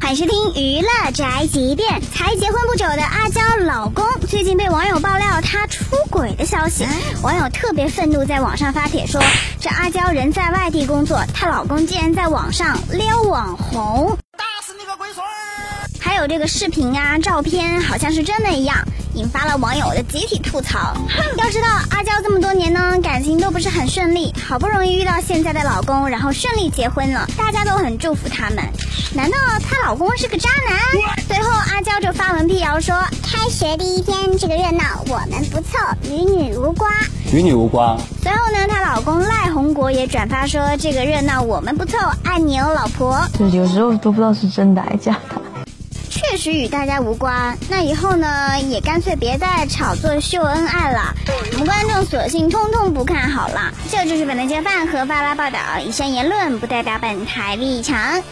欢迎收听娱乐宅急便。才结婚不久的阿娇老公最近被网友爆料他出轨的消息，网友特别愤怒，在网上发帖说：这阿娇人在外地工作，她老公竟然在网上撩网红。还有这个视频啊、照片，好像是真的一样。引发了网友的集体吐槽。要知道，阿娇这么多年呢，感情都不是很顺利，好不容易遇到现在的老公，然后顺利结婚了，大家都很祝福他们。难道她老公是个渣男？随后，阿娇就发文辟谣说：“开学第一天，这个热闹我们不凑，与女无瓜。”与你无关。随后呢，她老公赖宏国也转发说：“这个热闹我们不凑，爱你哦，老婆。”就有时候都不知道是真的还是假的。实与大家无关，那以后呢，也干脆别再炒作秀恩爱了。我们观众索性通通不看好了。这就是本台揭饭和发拉报道，以上言论不代表本台立场。